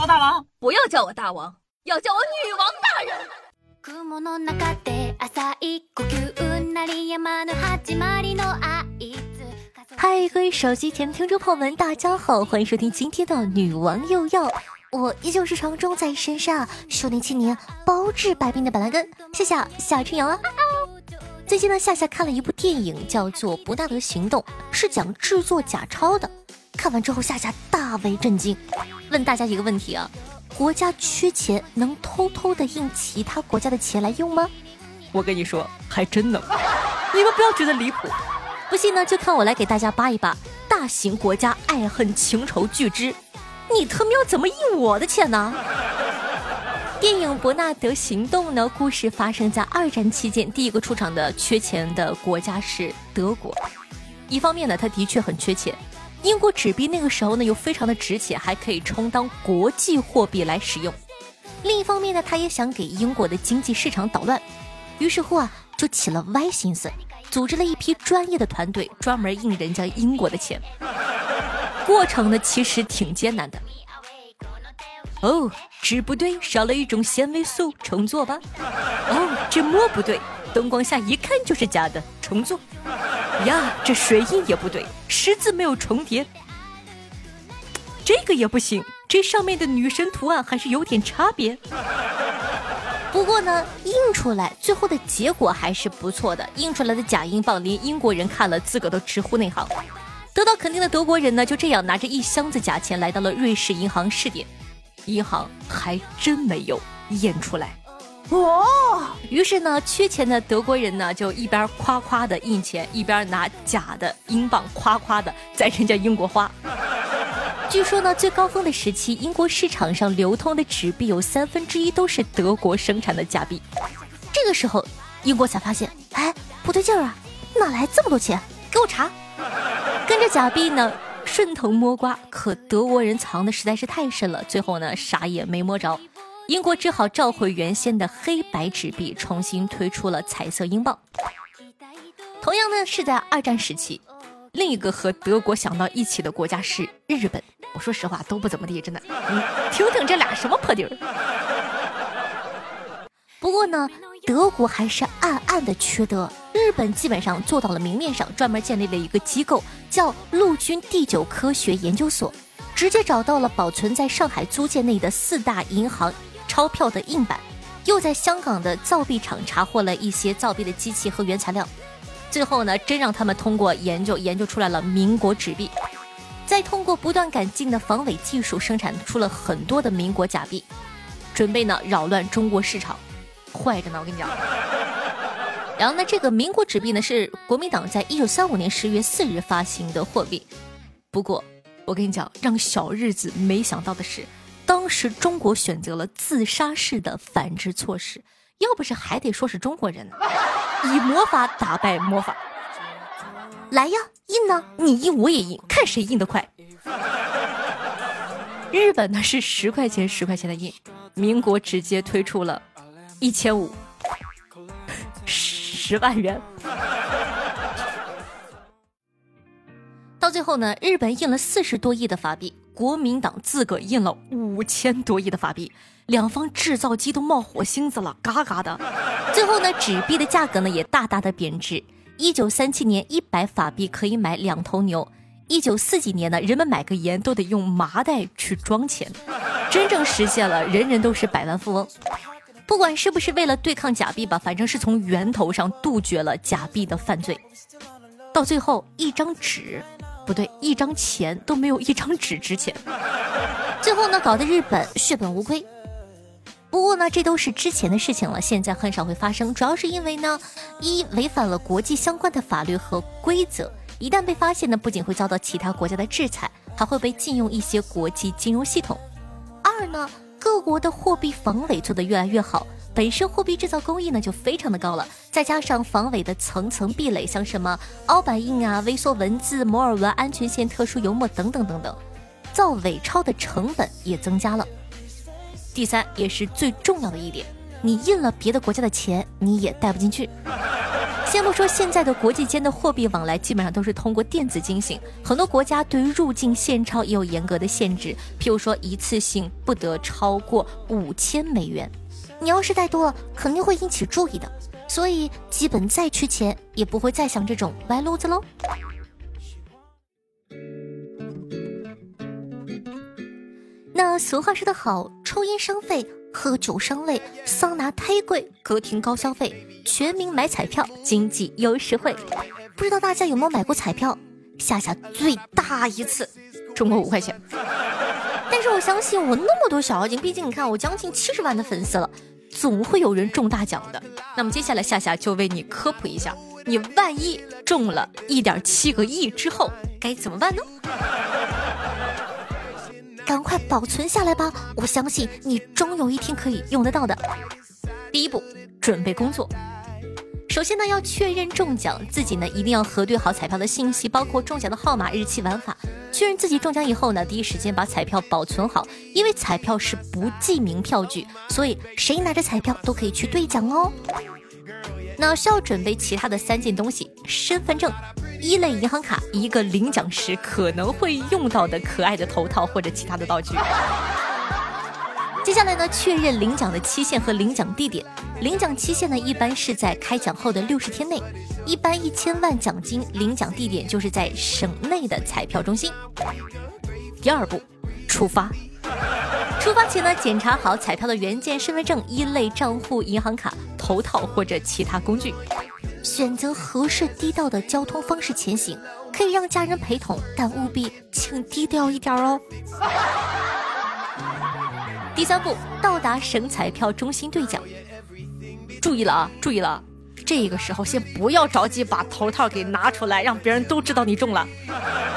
我大王，不要叫我大王，要叫我女王大人。嗨，各位手机前的听众朋友们，大家好，欢迎收听今天的女王又要。我依旧是常中在深山修炼千年、包治百病的板蓝根，谢谢夏春阳啊。最近呢，夏夏看了一部电影，叫做《不纳德行动》，是讲制作假钞的。看完之后，夏夏大为震惊，问大家一个问题啊：国家缺钱，能偷偷的印其他国家的钱来用吗？我跟你说，还真能。你们不要觉得离谱，不信呢，就看我来给大家扒一扒大型国家爱恨情仇巨之，你特喵怎么印我的钱呢？电影《伯纳德行动》呢，故事发生在二战期间，第一个出场的缺钱的国家是德国。一方面呢，他的确很缺钱，英国纸币那个时候呢又非常的值钱，还可以充当国际货币来使用。另一方面呢，他也想给英国的经济市场捣乱，于是乎啊，就起了歪心思，组织了一批专业的团队，专门印人家英国的钱。过程呢，其实挺艰难的。哦，纸不对，少了一种纤维素，重做吧。哦，这墨不对，灯光下一看就是假的，重做。呀，这水印也不对，十字没有重叠。这个也不行，这上面的女神图案还是有点差别。不过呢，印出来最后的结果还是不错的。印出来的假英镑，连英国人看了自个都直呼内行。得到肯定的德国人呢，就这样拿着一箱子假钱来到了瑞士银行试点。银行还真没有验出来，哦。于是呢，缺钱的德国人呢，就一边夸夸的印钱，一边拿假的英镑夸夸的在人家英国花。据说呢，最高峰的时期，英国市场上流通的纸币有三分之一都是德国生产的假币。这个时候，英国才发现，哎，不对劲儿啊，哪来这么多钱？给我查。跟着假币呢。顺藤摸瓜，可德国人藏的实在是太深了，最后呢啥也没摸着，英国只好召回原先的黑白纸币，重新推出了彩色英镑。同样呢是在二战时期，另一个和德国想到一起的国家是日本。我说实话都不怎么地，真的。你，听听这俩什么破地儿。不过呢，德国还是暗暗的缺德。日本基本上做到了明面上，专门建立了一个机构，叫陆军第九科学研究所，直接找到了保存在上海租界内的四大银行钞票的印版，又在香港的造币厂查获了一些造币的机器和原材料，最后呢，真让他们通过研究研究出来了民国纸币，再通过不断改进的防伪技术，生产出了很多的民国假币，准备呢扰乱中国市场，坏着呢，我跟你讲。然后呢，这个民国纸币呢是国民党在一九三五年十月四日发行的货币。不过，我跟你讲，让小日子没想到的是，当时中国选择了自杀式的反制措施。要不是还得说是中国人呢，以魔法打败魔法。来呀，印呢？你印我也印，看谁印得快。日本呢是十块钱十块钱的印，民国直接推出了一千五。十万元，到最后呢，日本印了四十多亿的法币，国民党自个印了五千多亿的法币，两方制造机都冒火星子了，嘎嘎的。最后呢，纸币的价格呢也大大的贬值。一九三七年，一百法币可以买两头牛；一九四几年呢，人们买个盐都得用麻袋去装钱，真正实现了人人都是百万富翁。不管是不是为了对抗假币吧，反正是从源头上杜绝了假币的犯罪。到最后，一张纸，不对，一张钱都没有一张纸值钱。最后呢，搞得日本血本无归。不过呢，这都是之前的事情了，现在很少会发生。主要是因为呢，一违反了国际相关的法律和规则，一旦被发现呢，不仅会遭到其他国家的制裁，还会被禁用一些国际金融系统。二呢。各国的货币防伪做得越来越好，本身货币制造工艺呢就非常的高了，再加上防伪的层层壁垒，像什么凹版印啊、微缩文字、摩尔纹、安全线、特殊油墨等等等等，造伪钞的成本也增加了。第三，也是最重要的一点，你印了别的国家的钱，你也带不进去。先不说现在的国际间的货币往来基本上都是通过电子进行，很多国家对于入境现钞也有严格的限制，譬如说一次性不得超过五千美元，你要是带多了，肯定会引起注意的。所以基本再缺钱也不会再想这种歪路子喽。那俗话说得好，抽烟伤肺。喝酒伤胃，桑拿忒贵，歌厅高消费，全民买彩票，经济又实惠。不知道大家有没有买过彩票？夏夏最大一次中过五块钱，但是我相信我那么多小妖精，毕竟你看我将近七十万的粉丝了，总会有人中大奖的。那么接下来夏夏就为你科普一下，你万一中了一点七个亿之后该怎么办呢？赶快保存下来吧，我相信你终有一天可以用得到的。第一步，准备工作。首先呢，要确认中奖，自己呢一定要核对好彩票的信息，包括中奖的号码、日期、玩法。确认自己中奖以后呢，第一时间把彩票保存好，因为彩票是不记名票据，所以谁拿着彩票都可以去兑奖哦。那需要准备其他的三件东西：身份证。一类银行卡，一个领奖时可能会用到的可爱的头套或者其他的道具。接下来呢，确认领奖的期限和领奖地点。领奖期限呢，一般是在开奖后的六十天内。一般一千万奖金领奖地点就是在省内的彩票中心。第二步，出发。出发前呢，检查好彩票的原件、身份证、一类账户、银行卡、头套或者其他工具。选择合适地道的交通方式前行，可以让家人陪同，但务必请低调一点哦。第三步，到达省彩票中心兑奖。注意了啊，注意了，这个时候先不要着急把头套给拿出来，让别人都知道你中了，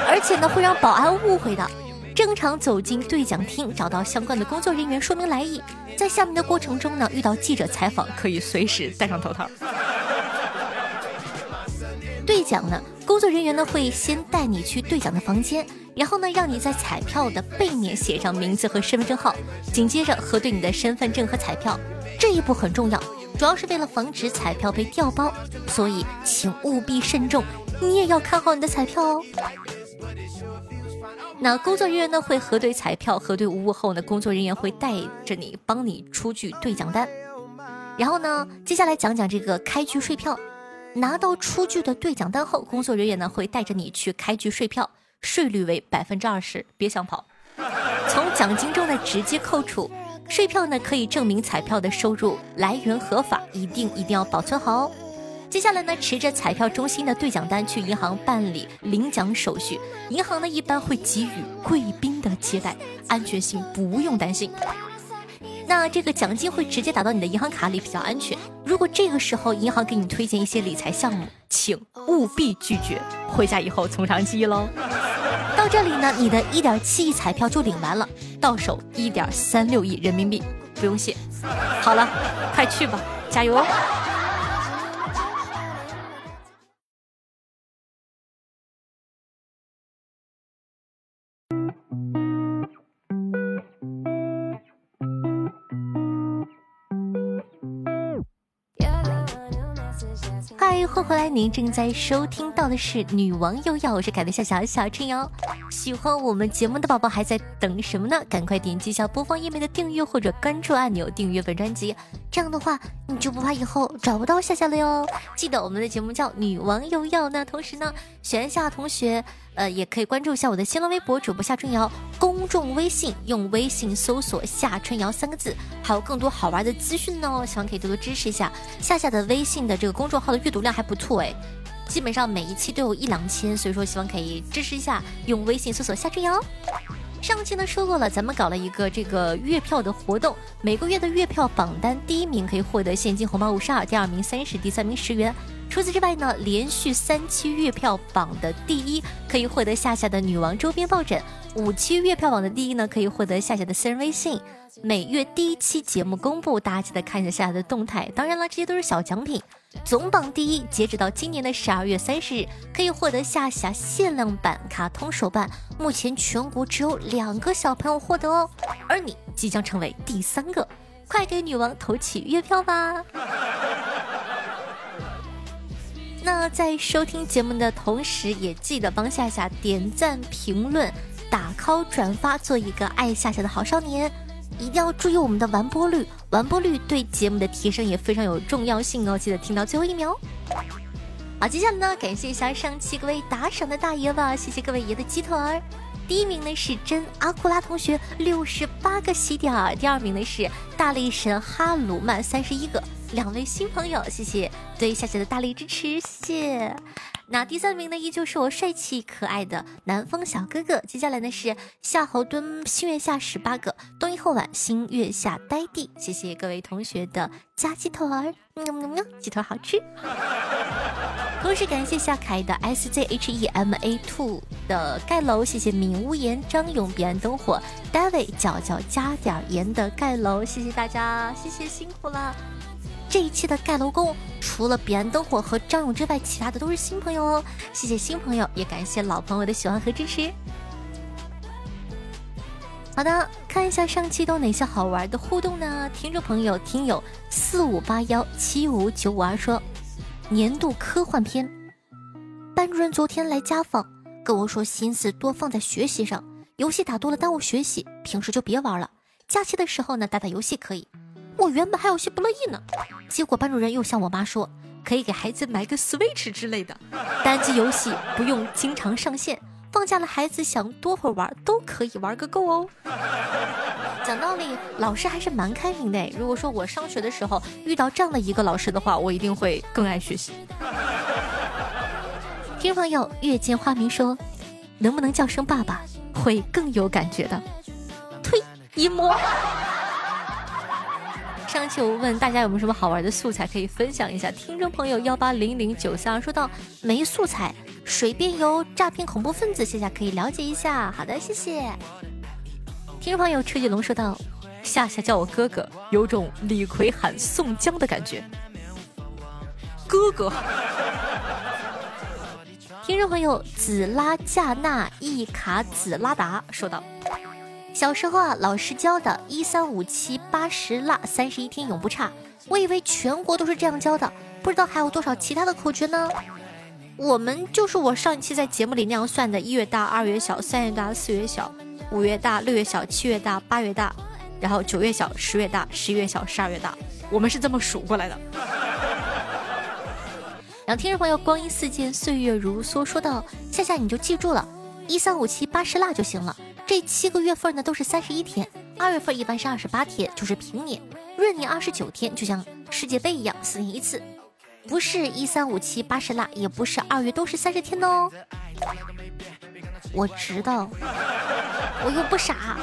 而且呢会让保安误会的。正常走进兑奖厅，找到相关的工作人员说明来意。在下面的过程中呢，遇到记者采访，可以随时戴上头套。兑奖呢，工作人员呢会先带你去兑奖的房间，然后呢让你在彩票的背面写上名字和身份证号，紧接着核对你的身份证和彩票。这一步很重要，主要是为了防止彩票被调包，所以请务必慎重，你也要看好你的彩票哦。那工作人员呢会核对彩票，核对无误后呢，工作人员会带着你帮你出具兑奖单，然后呢，接下来讲讲这个开具税票。拿到出具的兑奖单后，工作人员呢会带着你去开具税票，税率为百分之二十，别想跑。从奖金中呢直接扣除，税票呢可以证明彩票的收入来源合法，一定一定要保存好哦。接下来呢，持着彩票中心的兑奖单去银行办理领奖手续，银行呢一般会给予贵宾的接待，安全性不用担心。那这个奖金会直接打到你的银行卡里，比较安全。如果这个时候银行给你推荐一些理财项目，请务必拒绝。回家以后从长计议喽。到这里呢，你的一点七亿彩票就领完了，到手一点三六亿人民币，不用谢。好了，快去吧，加油哦您正在收听到的是《女王又要》，我是凯的小小小春瑶。喜欢我们节目的宝宝还在等什么呢？赶快点击一下播放页面的订阅或者关注按钮，订阅本专辑。这样的话，你就不怕以后找不到夏夏了哟。记得我们的节目叫《女王又要》，那同时呢，选夏同学。呃，也可以关注一下我的新浪微博主播夏春瑶，公众微信用微信搜索“夏春瑶”三个字，还有更多好玩的资讯呢，希望可以多多支持一下。夏夏的微信的这个公众号的阅读量还不错哎，基本上每一期都有一两千，所以说希望可以支持一下，用微信搜索“夏春瑶”。上期呢说过了，咱们搞了一个这个月票的活动，每个月的月票榜单第一名可以获得现金红包五十二，第二名三十，第三名十元。除此之外呢，连续三期月票榜的第一可以获得夏夏的女王周边抱枕；五期月票榜的第一呢，可以获得夏夏的私人微信。每月第一期节目公布，大家记得看一下夏夏的动态。当然了，这些都是小奖品。总榜第一，截止到今年的十二月三十日，可以获得夏夏限量版卡通手办。目前全国只有两个小朋友获得哦，而你即将成为第三个，快给女王投起月票吧！那在收听节目的同时，也记得帮夏夏点赞、评论、打 call、转发，做一个爱夏夏的好少年。一定要注意我们的完播率，完播率对节目的提升也非常有重要性哦。记得听到最后一秒。好，接下来呢，感谢一下上期各位打赏的大爷吧，谢谢各位爷的鸡腿儿。第一名呢是真阿库拉同学六十八个喜点儿，第二名呢是大力神哈鲁曼三十一个。两位新朋友，谢谢对夏夏的大力支持，谢谢。那第三名呢，依旧是我帅气可爱的南风小哥哥。接下来呢是夏侯惇新月下十八个，冬一后晚新月下呆地。谢谢各位同学的加鸡腿儿，喵喵喵，鸡腿好吃。同时感谢夏凯的 S Z H E M A Two 的盖楼，谢谢闵屋言张勇彼岸灯火，David 角角加点盐的盖楼，谢谢大家，谢谢辛苦了。这一期的盖楼工，除了彼岸灯火和张勇之外，其他的都是新朋友哦。谢谢新朋友，也感谢老朋友的喜欢和支持。好的，看一下上期都哪些好玩的互动呢？听众朋友，听友四五八幺七五九五二说，年度科幻片。班主任昨天来家访，跟我说心思多放在学习上，游戏打多了耽误学习，平时就别玩了。假期的时候呢，打打游戏可以。我原本还有些不乐意呢，结果班主任又向我妈说，可以给孩子买个 Switch 之类的，单机游戏不用经常上线，放假了孩子想多会儿玩都可以玩个够哦。讲道理，老师还是蛮开明的。如果说我上学的时候遇到这样的一个老师的话，我一定会更爱学习。听众朋友，月见花明说，能不能叫声爸爸，会更有感觉的。推一摸。上期我问大家有没有什么好玩的素材可以分享一下，听众朋友幺八零零九三说到没素材，水边游诈骗恐怖分子，谢谢可以了解一下。好的，谢谢。听众朋友车继龙说道：“夏夏叫我哥哥，有种李逵喊宋江的感觉。”哥哥。听众朋友紫拉加纳一卡紫拉达说道。小时候啊，老师教的“一三五七八十腊，三十一天永不差”，我以为全国都是这样教的，不知道还有多少其他的口诀呢。我们就是我上一期在节目里那样算的：一月大，二月小，三月大，四月小，五月大，六月小，七月大，八月大，然后九月小，十月大，十一月小，十二月大。我们是这么数过来的。然后听众朋友光阴似箭，岁月如梭，说到夏夏你就记住了，一三五七八十腊就行了。这七个月份呢都是三十一天，二月份一般是二十八天，就是平年；闰年二十九天，就像世界杯一样，四年一次。不是一三五七八十腊，也不是二月都是三十天哦。我知道，我又不傻。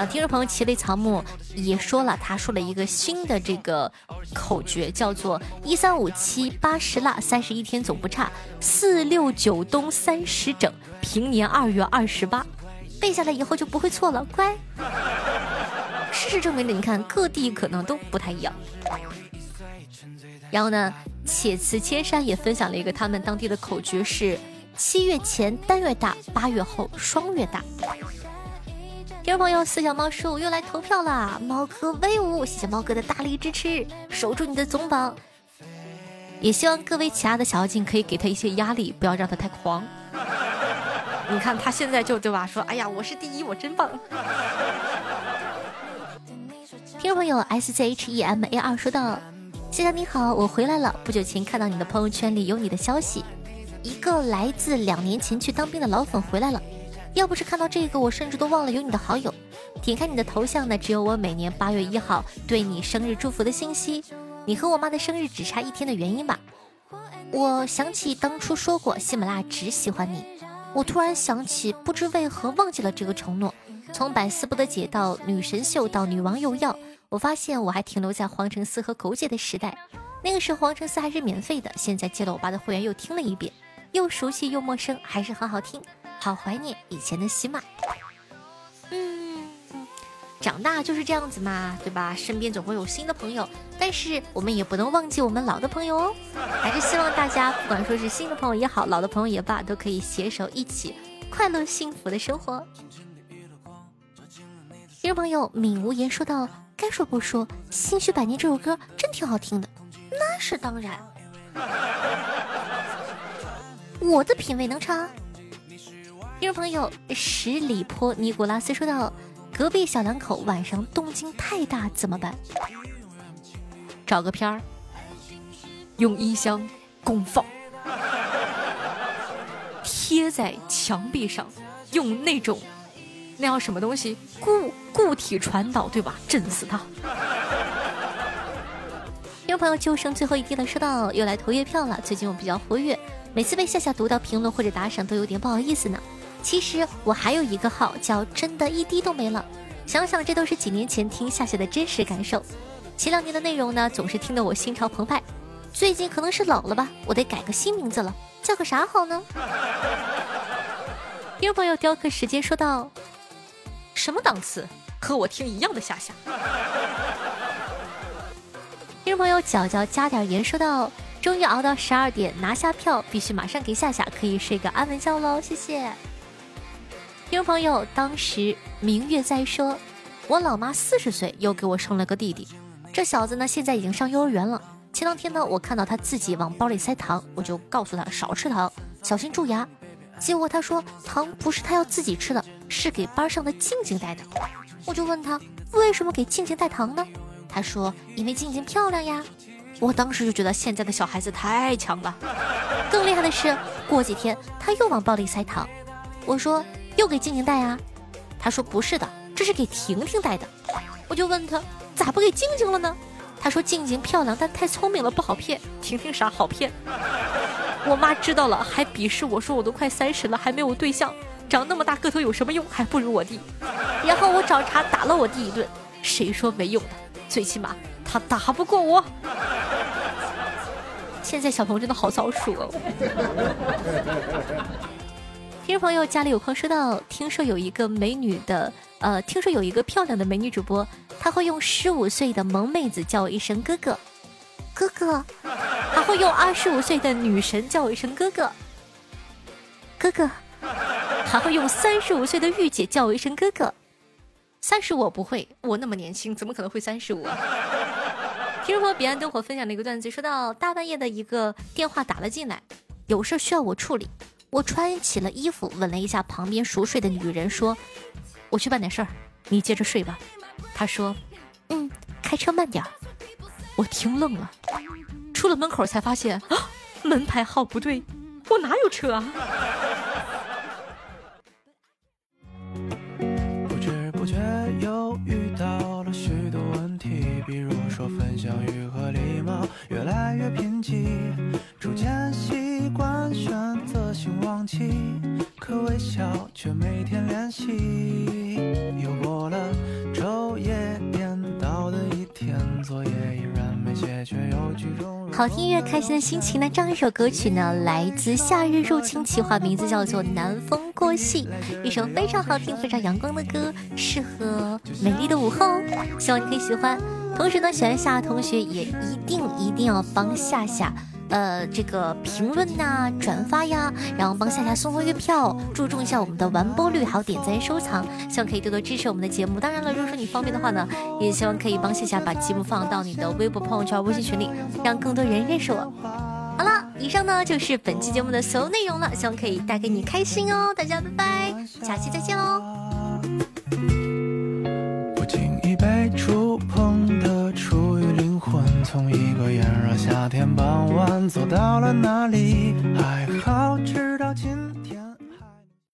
啊，听众朋友奇雷草木也说了，他说了一个新的这个口诀，叫做一三五七八十腊，三十一天总不差，四六九冬三十整。平年二月二十八，背下来以后就不会错了。乖，事实证明的，你看各地可能都不太一样。然后呢，且辞千山也分享了一个他们当地的口诀是：七月前单月大，八月后双月大。听众朋友，四小猫十五又来投票啦！猫哥威武，谢谢猫哥的大力支持，守住你的总榜。也希望各位其他的小妖精可以给他一些压力，不要让他太狂。你看他现在就对吧？说，哎呀，我是第一，我真棒。听众朋友 S Z H E M A 二说道：“谢谢你好，我回来了。不久前看到你的朋友圈里有你的消息，一个来自两年前去当兵的老粉回来了。要不是看到这个，我甚至都忘了有你的好友。点开你的头像呢，只有我每年八月一号对你生日祝福的信息。你和我妈的生日只差一天的原因吧？我想起当初说过，喜马拉雅只喜欢你。”我突然想起，不知为何忘记了这个承诺。从百思不得解到女神秀到女王又要，我发现我还停留在黄橙丝和狗姐的时代。那个时候黄橙丝还是免费的，现在接了我爸的会员又听了一遍，又熟悉又陌生，还是很好听，好怀念以前的喜马。嗯长大就是这样子嘛，对吧？身边总会有新的朋友，但是我们也不能忘记我们老的朋友哦。还是希望大家，不管说是新的朋友也好，老的朋友也罢，都可以携手一起快乐幸福的生活。听众朋友敏无言说道：“该说不说，《心绪百年》这首歌真挺好听的。”那是当然，我的品味能差？听众朋友十里坡尼古拉斯说道：“隔壁小两口晚上动静太大怎么办？找个片儿，用音箱公放，贴在墙壁上，用那种那叫什么东西固固体传导，对吧？震死他！”听众朋友就剩最后一滴了，说到又来投月票了。最近我比较活跃，每次被夏夏读到评论或者打赏都有点不好意思呢。其实我还有一个号叫真的一滴都没了，想想这都是几年前听夏夏的真实感受。前两年的内容呢，总是听得我心潮澎湃。最近可能是老了吧，我得改个新名字了，叫个啥好呢？听众朋友雕刻时间说道：“什么档次？和我听一样的夏夏。听众朋友角角加点盐说道：“终于熬到十二点拿下票，必须马上给夏夏可以睡个安稳觉喽，谢谢。听众朋友，当时明月在说，我老妈四十岁又给我生了个弟弟，这小子呢现在已经上幼儿园了。前两天呢，我看到他自己往包里塞糖，我就告诉他少吃糖，小心蛀牙。结果他说糖不是他要自己吃的，是给班上的静静带的。我就问他为什么给静静带糖呢？他说因为静静漂亮呀。我当时就觉得现在的小孩子太强了。更厉害的是，过几天他又往包里塞糖，我说。又给静静带啊？他说不是的，这是给婷婷带的。我就问他咋不给静静了呢？他说静静漂亮，但太聪明了，不好骗。婷婷啥，好骗。我妈知道了还鄙视我说我都快三十了还没有对象，长那么大个头有什么用？还不如我弟。然后我找茬打了我弟一顿。谁说没用的？最起码他打不过我。现在小朋友真的好早熟哦。听众朋友家里有空说到，听说有一个美女的，呃，听说有一个漂亮的美女主播，她会用十五岁的萌妹子叫我一声哥哥，哥哥，还会用二十五岁的女神叫我一声哥哥，哥哥，还会用三十五岁的御姐叫我一声哥哥，三十我不会，我那么年轻，怎么可能会三十五？听众朋友彼岸灯火分享了一个段子，说到大半夜的一个电话打了进来，有事需要我处理。我穿起了衣服，吻了一下旁边熟睡的女人，说：“我去办点事儿，你接着睡吧。”她说：“嗯，开车慢点儿。”我听愣了，出了门口才发现啊，门牌号不对，我哪有车啊？不知不觉又遇到了许多问题，比如说分享欲好听音乐，开心的心情呢？这样一首歌曲呢，来自《夏日入侵企划》，名字叫做《南风过隙》，一首非常好听、非常阳光的歌，适合美丽的午后，希望你可以喜欢。同时呢，喜欢夏同学也一定一定要帮夏夏。呃，这个评论呐、转发呀，然后帮夏夏送个月票，注重一下我们的完播率，还有点赞收藏，希望可以多多支持我们的节目。当然了，如果说你方便的话呢，也希望可以帮夏夏把节目放到你的微博、朋友圈、微信群里，让更多人认识我。好了，以上呢就是本期节目的所有内容了，希望可以带给你开心哦。大家拜拜，下期再见喽。夏天傍晚走到了哪里？还好，直到今天。